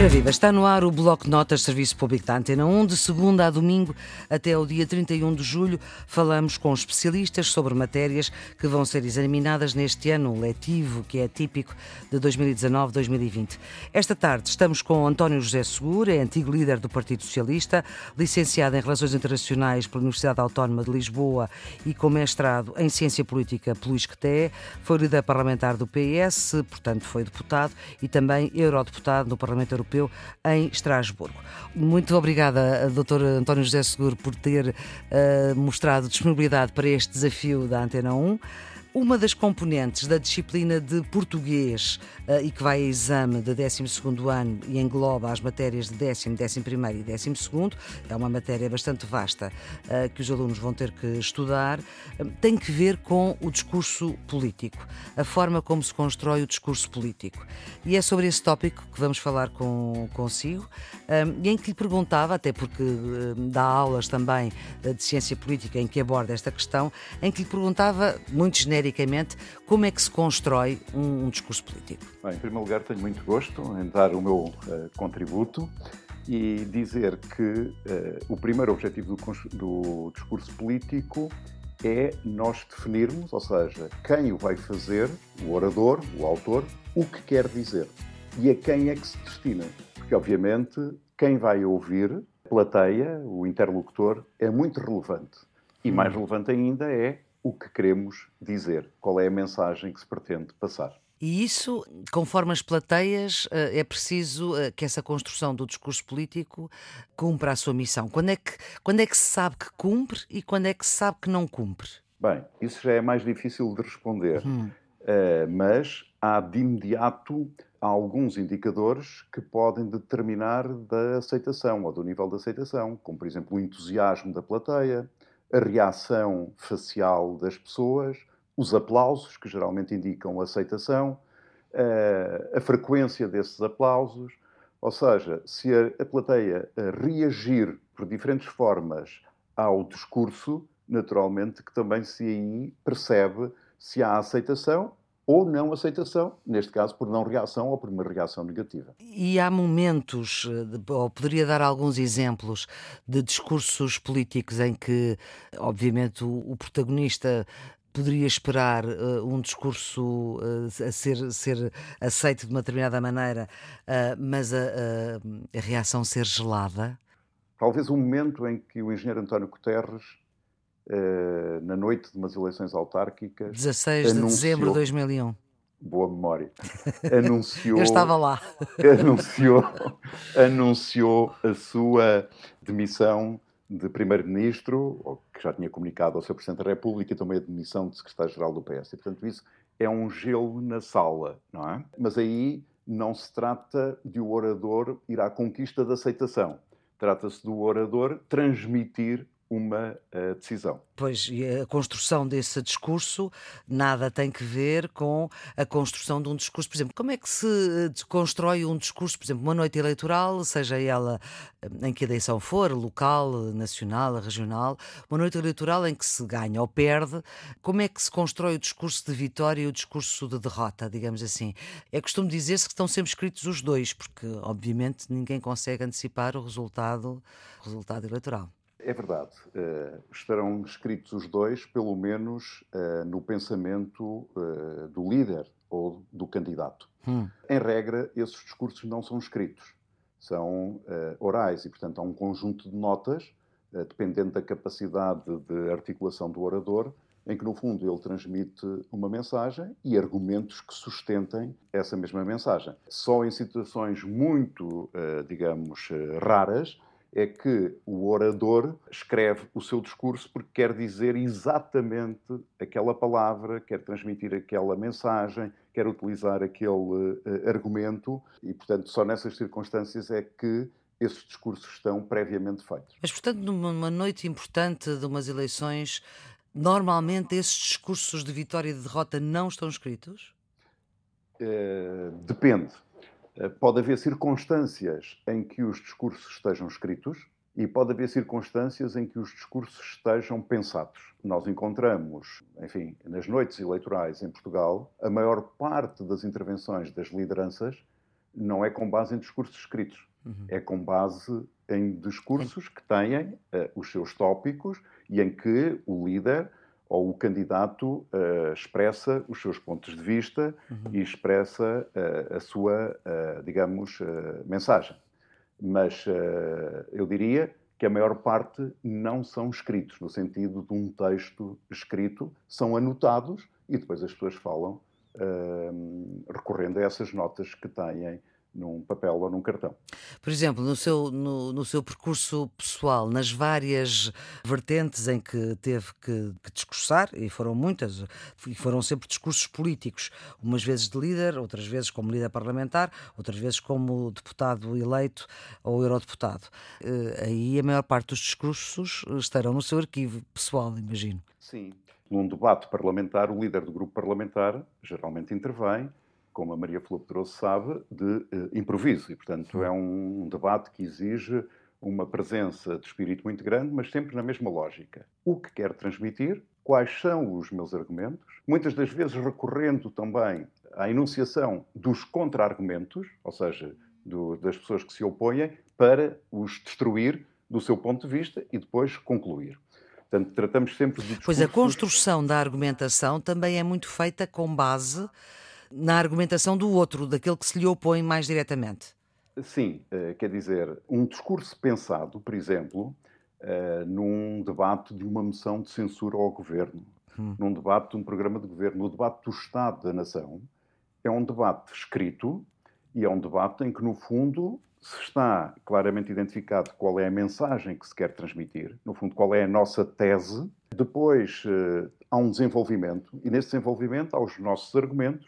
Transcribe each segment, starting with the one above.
Ora viva, está no ar o Bloco Notas Serviço Público da Antena 1, de segunda a domingo até o dia 31 de julho. Falamos com especialistas sobre matérias que vão ser examinadas neste ano letivo, que é típico de 2019-2020. Esta tarde estamos com António José Segura, é antigo líder do Partido Socialista, licenciado em Relações Internacionais pela Universidade Autónoma de Lisboa e com mestrado em Ciência Política pelo ISCTE, foi líder parlamentar do PS, portanto foi deputado e também eurodeputado no Parlamento Europeu Europeu em Estrasburgo. Muito obrigada, Dr. António José Seguro, por ter uh, mostrado disponibilidade para este desafio da Antena 1. Uma das componentes da disciplina de português uh, e que vai a exame de 12 ano e engloba as matérias de décimo, décimo primeiro e décimo segundo, é uma matéria bastante vasta uh, que os alunos vão ter que estudar, uh, tem que ver com o discurso político, a forma como se constrói o discurso político. E é sobre esse tópico que vamos falar com, consigo, e em que lhe perguntava, até porque dá aulas também de ciência política em que aborda esta questão, em que lhe perguntava, muito genericamente, genericamente, como é que se constrói um, um discurso político? Bem, em primeiro lugar, tenho muito gosto em dar o meu uh, contributo e dizer que uh, o primeiro objetivo do, do discurso político é nós definirmos, ou seja, quem o vai fazer, o orador, o autor, o que quer dizer e a quem é que se destina. Porque, obviamente, quem vai ouvir, a plateia, o interlocutor, é muito relevante. E mais hum. relevante ainda é o que queremos dizer, qual é a mensagem que se pretende passar. E isso, conforme as plateias, eh, é preciso eh, que essa construção do discurso político cumpra a sua missão. Quando é que, quando é que se sabe que cumpre e quando é que se sabe que não cumpre? Bem, isso já é mais difícil de responder, hum. Mas há de imediato alguns indicadores que podem determinar da aceitação ou do nível de aceitação, como por exemplo o entusiasmo da plateia, a reação facial das pessoas, os aplausos, que geralmente indicam aceitação, a frequência desses aplausos, ou seja, se a, plateia reagir por diferentes formas ao discurso, naturalmente que também se aí percebe se há aceitação ou não aceitação, neste caso por não reação ou por uma reação negativa. E há momentos, eh, ou poderia dar alguns exemplos, de discursos políticos em que, obviamente, o, o protagonista poderia esperar uh, um discurso uh, a ser, ser aceito de uma determinada maneira, uh, mas a, a, a, reação ser gelada? Talvez o momento em que o engenheiro António Guterres uh, na noite de umas eleições autárquicas. 16 de anunciou, dezembro de 2001. Boa memória. Anunciou. Eu estava lá. Anunciou, anunciou a sua demissão de Primeiro-Ministro, que já tinha comunicado ao seu Presidente da República, e também a demissão de Secretário-Geral do PS. E, portanto, isso é um gelo na sala, não é? Mas aí não se trata de o orador ir à conquista da aceitação. Trata-se do orador transmitir uma uh, decisão. Pois, e a construção desse discurso nada tem que ver com a construção de um discurso. Por exemplo, como é que se eh, constrói um discurso, por exemplo, uma noite eleitoral, seja ela eh, em que eleição for, local, nacional, regional, uma noite eleitoral em que se ganha ou perde, como é que se constrói o discurso de vitória e o discurso de derrota, digamos assim? É costume dizer-se que estão sempre escritos os dois, porque, obviamente, ninguém consegue antecipar o resultado, o resultado eleitoral. É verdade. Uh, estarão escritos os dois, pelo menos uh, no pensamento uh, do líder ou do candidato. Hum. Em regra, esses discursos não são escritos, são orais e, portanto, há um conjunto de notas, dependendo da capacidade de articulação do orador, em que, no fundo, ele transmite uma mensagem e argumentos que sustentem essa mesma mensagem. Só em situações muito, digamos, raras é que o orador escreve o seu discurso porque quer dizer exatamente aquela palavra, quer transmitir aquela mensagem, quer utilizar aquele uh, argumento e, portanto, só nessas circunstâncias é que esses discursos estão previamente feitos. Mas, portanto, numa noite importante de umas eleições, normalmente esses discursos de vitória e de derrota não estão escritos? Uh, depende. Eh, pode haver circunstâncias em que os discursos estejam escritos e pode haver circunstâncias em que os discursos estejam pensados. Nós encontramos, enfim, nas noites eleitorais em Portugal, a maior parte das intervenções das lideranças não é com base em discursos escritos, uhum. é com base em discursos que têm uh, os seus tópicos e em que o líder ou o candidato uh, expressa os seus pontos de vista uhum. e expressa uh, a sua, uh, digamos, mensagem. Mas eu diria que a maior parte não são escritos, no sentido de um texto escrito, são anotados e depois as pessoas falam recorrendo a essas notas que têm num papel ou num cartão. Por exemplo, no seu, no, no seu percurso pessoal, nas várias vertentes em que teve que, que, discursar, e foram muitas, e foram sempre discursos políticos, umas vezes de líder, outras vezes como líder parlamentar, outras vezes como deputado eleito ou eurodeputado. Eh, aí a maior parte dos discursos estarão no seu arquivo pessoal, imagino. Sim. Num debate parlamentar, o líder do grupo parlamentar geralmente intervém como a Maria Flor Pedroso sabe, de uh, improviso. E, portanto, é um, debate que exige uma presença de espírito muito grande, mas sempre na mesma lógica. O que quer transmitir, quais são os meus argumentos, muitas das vezes recorrendo também à enunciação dos contra-argumentos, ou seja, do, das pessoas que se opõem, para os destruir do seu ponto de vista e depois concluir. Portanto, tratamos sempre de discursos... Pois a construção da argumentação também é muito feita com base na argumentação do outro, daquele que se lhe opõe mais diretamente. Sim, eh, quer dizer, um discurso pensado, por exemplo, eh, num debate de uma moção de censura ao governo, hum. num debate de um programa de governo, no debate do Estado da Nação, é um debate escrito e é um debate em que, no fundo, se está claramente identificado qual é a mensagem que se quer transmitir, no fundo, qual é a nossa tese. Depois eh, há um desenvolvimento, e nesse desenvolvimento há os nossos argumentos,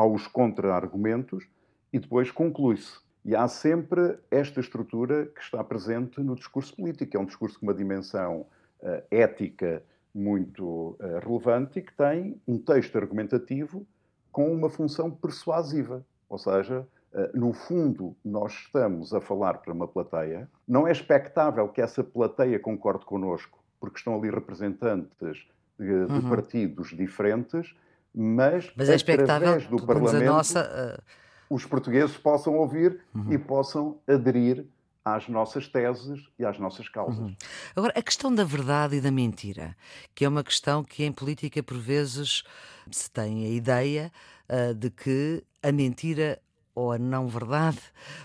aos contra-argumentos e depois conclui-se. E há sempre esta estrutura que está presente no discurso político. É um discurso com uma dimensão uh, ética muito uh, relevante e que tem um texto argumentativo com uma função persuasiva. Ou seja, uh, no fundo, nós estamos a falar para uma plateia. Não é expectável que essa plateia concorde connosco, porque estão ali representantes de, de uhum. partidos diferentes mas, mas é através do Parlamento nossa, uh... os portugueses possam ouvir uhum. e possam aderir às nossas teses e às nossas causas. Uhum. Agora, a questão da verdade e da mentira, que é uma questão que em política por vezes se tem a ideia uh, de que a mentira ou a não verdade,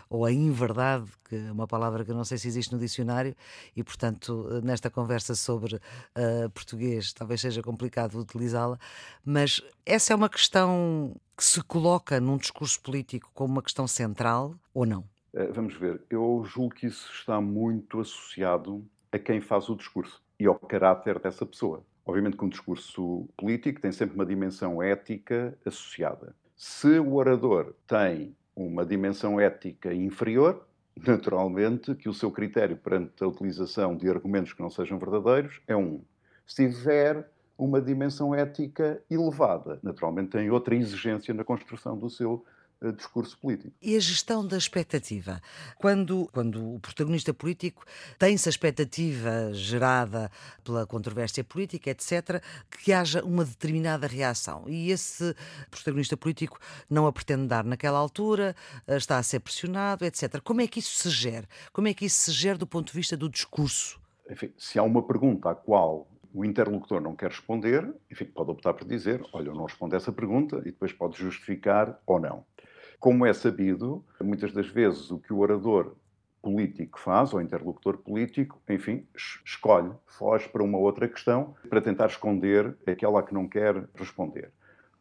ou a inverdade, que é uma palavra que eu não sei se existe no dicionário, e portanto, nesta conversa sobre uh, português, talvez seja complicado utilizá-la, mas essa é uma questão que se coloca num discurso político como uma questão central ou não? Uh, vamos ver, eu julgo que isso está muito associado a quem faz o discurso e ao caráter dessa pessoa. Obviamente que um discurso político tem sempre uma dimensão ética associada. Se o orador tem uma dimensão ética inferior, naturalmente que o seu critério perante a utilização de argumentos que não sejam verdadeiros é um. Se tiver uma dimensão ética elevada, naturalmente tem outra exigência na construção do seu discurso político. E a gestão da expectativa? Quando, quando o protagonista político tem-se a expectativa gerada pela controvérsia política, etc., que haja uma determinada reação. E esse protagonista político não a pretende dar naquela altura, eh, está a ser pressionado, etc. Como é que isso se gera? Como é que isso se gera do ponto de vista do discurso? Enfim, se há uma pergunta à qual o interlocutor não quer responder, enfim, pode optar por dizer, olha, eu não respondo a essa pergunta, e depois pode justificar ou não. Como é sabido, muitas das vezes o que o orador político faz, ou interlocutor político, enfim, escolhe, foge para uma outra questão para tentar esconder aquela que não quer responder.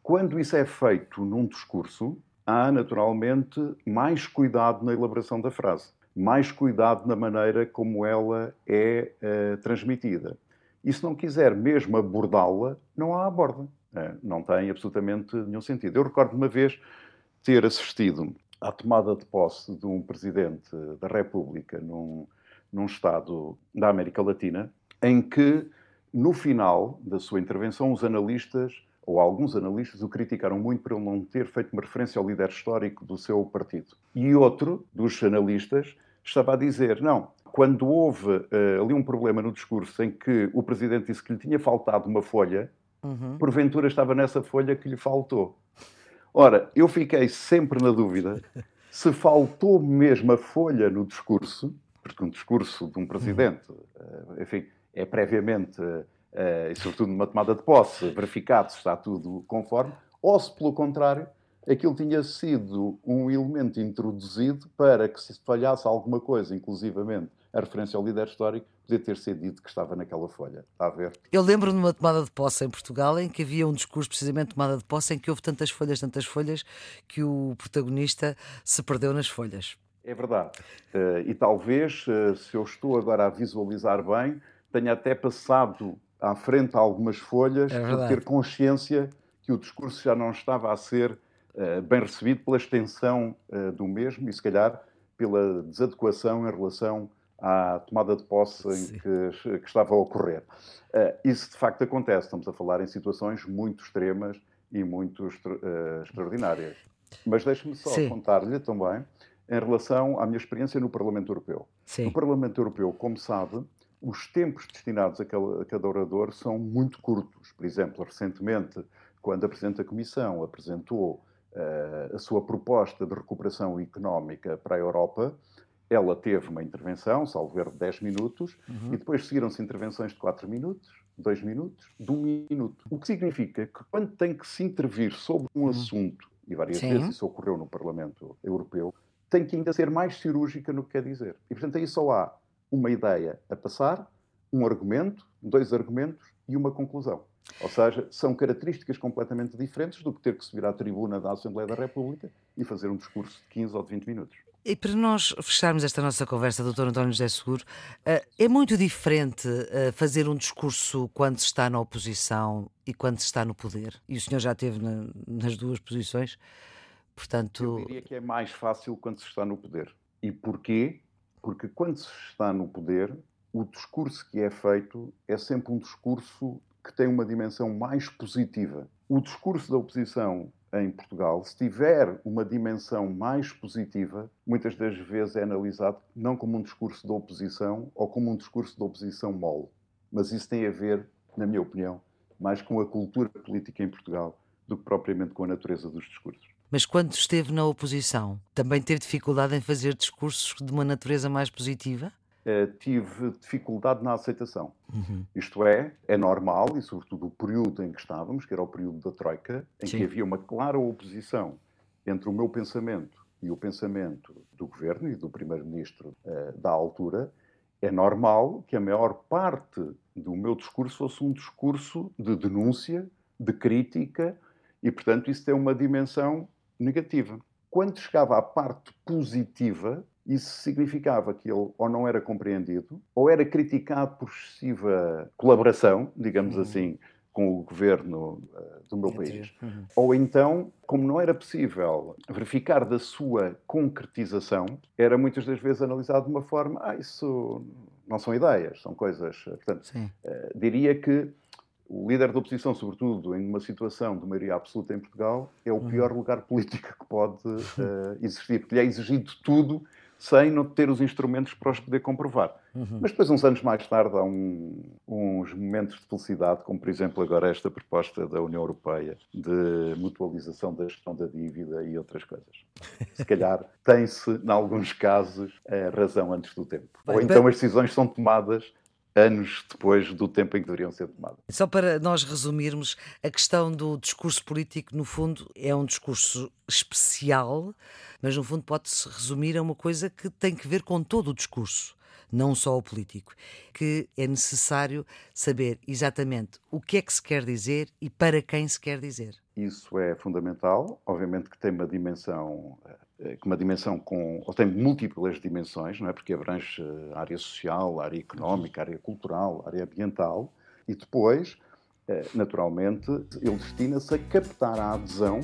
Quando isso é feito num discurso, há naturalmente mais cuidado na elaboração da frase, mais cuidado na maneira como ela é uh, transmitida. E se não quiser mesmo abordá-la, não a aborda. Uh, não tem absolutamente nenhum sentido. Eu recordo uma vez ter assistido à tomada de posse de um presidente da República num, num Estado da América Latina, em que, no final da sua intervenção, os analistas, ou alguns analistas, o criticaram muito por ele não ter feito uma referência ao líder histórico do seu partido. E outro dos analistas estava a dizer: não, quando houve uh, ali um problema no discurso em que o presidente disse que lhe tinha faltado uma folha, uhum. porventura estava nessa folha que lhe faltou. Ora, eu fiquei sempre na dúvida Se faltou mesmo a folha no discurso, porque um discurso de um presidente, uhum. enfim, é previamente, eh, e sobretudo numa tomada de posse, verificado se está tudo conforme, ou se, pelo contrário, aquilo tinha sido um elemento introduzido para que, se falhasse alguma coisa, inclusivamente a referência ao líder histórico, podia ter sido dito que estava naquela folha. Está a ver? Eu lembro de uma tomada de posse em Portugal em que havia um discurso, precisamente de tomada de posse, em que houve tantas folhas, tantas folhas, que o protagonista se perdeu nas folhas. É verdade. Uh, e talvez, uh, se eu estou agora a visualizar bem, tenha até passado à frente algumas folhas é por ter consciência que o discurso já não estava a ser uh, bem recebido pela extensão do mesmo e, se calhar, pela desadequação em relação à tomada de posse em que, que, estava a ocorrer. Uh, isso de facto acontece, estamos a falar em situações muito extremas e muito uh, extraordinárias. Mas deixe-me só contar-lhe também em relação à minha experiência no Parlamento Europeu. Sim. No Parlamento Europeu, como sabe, os tempos destinados a cada, a cada orador são muito curtos. Por exemplo, recentemente, quando a Presidente da Comissão apresentou uh, a sua proposta de recuperação económica para a Europa, ela teve uma intervenção, salvo erro, de 10 minutos, uhum. e depois seguiram-se intervenções de 4 minutos, 2 minutos, de 1 minuto. O que significa que quando tem que se intervir sobre um uhum. assunto, e várias Sim. vezes isso ocorreu no Parlamento Europeu, tem que ainda ser mais cirúrgica no que quer dizer. E, portanto, aí só há uma ideia a passar, um argumento, dois argumentos e uma conclusão. Ou seja, são características completamente diferentes do que ter que subir à tribuna da Assembleia da República e fazer um discurso de 15 ou de 20 minutos. E para nós fecharmos esta nossa conversa, Dr. António José Seguro, eh, é muito diferente eh, fazer um discurso quando se está na oposição e quando se está no poder. E o senhor já esteve nas duas posições, portanto. Eu diria que é mais fácil quando se está no poder. E porquê? Porque quando se está no poder, o discurso que é feito é sempre um discurso que tem uma dimensão mais positiva. O discurso da oposição em Portugal, se tiver uma dimensão mais positiva, muitas das vezes é analisado não como um discurso de oposição ou como um discurso de oposição mole. Mas isso tem a ver, na minha opinião, mais com a cultura política em Portugal do que propriamente com a natureza dos discursos. Mas quando esteve na oposição, também teve dificuldade em fazer discursos de uma natureza mais positiva? Uh, tive dificuldade na aceitação. Uhum. Isto é, é normal, e sobretudo o período em que estávamos, que era o período da Troika, em Sim. que havia uma clara oposição entre o meu pensamento e o pensamento do governo e do primeiro-ministro uh, da altura, é normal que a maior parte do meu discurso fosse um discurso de denúncia, de crítica, e, portanto, isso tem uma dimensão negativa. Quando chegava à parte positiva, isso significava que ele ou não era compreendido, ou era criticado por excessiva colaboração, digamos uhum. assim, com o governo uh, do meu país. Uhum. Ou então, como não era possível verificar da sua concretização, era muitas das vezes analisado de uma forma, ah, isso não são ideias, são coisas. Eh, portanto, uh, diria que o líder da oposição, sobretudo em uma situação de maioria absoluta em Portugal, é o uhum. pior lugar político que pode uh, existir, porque lhe é exigido tudo sem não ter os instrumentos para os poder comprovar. Uhum. Mas depois, uns anos mais tarde, há um, uns momentos de felicidade, como por exemplo agora esta proposta da União Europeia de mutualização da gestão da dívida e outras coisas. Se calhar tem-se, em alguns casos, a razão antes do tempo. Ou então as decisões são tomadas anos depois do tempo em que deveriam ser tomadas. Só para nós resumirmos, a questão do discurso político, no fundo, é um discurso especial, mas no fundo pode-se resumir a uma coisa que tem que ver com todo o discurso. Não só o político, que é necessário saber exatamente o que é que se quer dizer e para quem se quer dizer. Isso é fundamental, obviamente que tem uma dimensão eh, eh, uma dimensão com, ou tem múltiplas dimensões, não é? Porque abrange a área social, a área económica, a área cultural, a área ambiental, e depois, eh, naturalmente, ele destina-se a captar a adesão,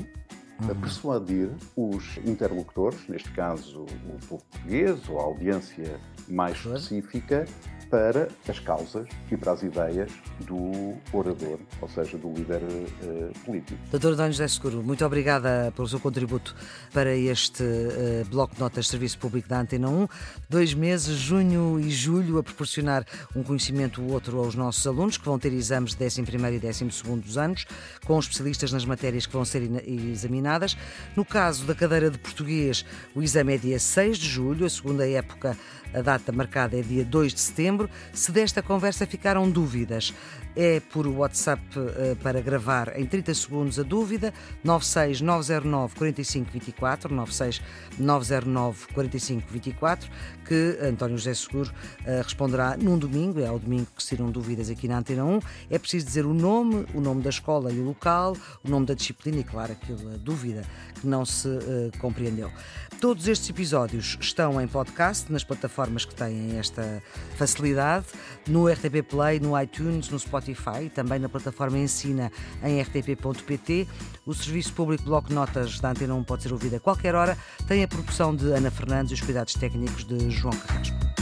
a uhum. persuadir os interlocutores, neste caso o povo português ou a audiência mais específica, para as causas e para as ideias do orador, ou seja, do líder uh, político. Doutor António José Seguro, muito obrigada pelo seu contributo para este uh, bloco de notas de Serviço Público da Antena 1. Dois meses, junho e julho, a proporcionar um conhecimento outro aos nossos alunos, que vão ter exames de 11 e 12 anos, com especialistas nas matérias que vão ser examinadas No caso da cadeira de português, o exame é dia 6 de julho, a segunda época, a data marcada é dia 2 de setembro. Se desta conversa ficaram dúvidas, é por WhatsApp uh, para gravar em 30 segundos a dúvida, 96909 4524, 96909 4524, que António José Seguro uh, responderá num domingo, é ao domingo que tiram dúvidas aqui na Antena 1. É preciso dizer o nome, o nome da escola e o local, o nome da disciplina e, claro, aquela dúvida que não se uh, compreendeu. Todos estes episódios estão em podcast, nas plataformas que têm esta facilidade, no RTP Play, no iTunes, no Spotify e também na plataforma Ensina em rtp.pt. O Serviço Público Bloco Notas da Antena 1 pode ser ouvido a qualquer hora. Tem a produção de Ana Fernandes e os cuidados técnicos de João Carrasco.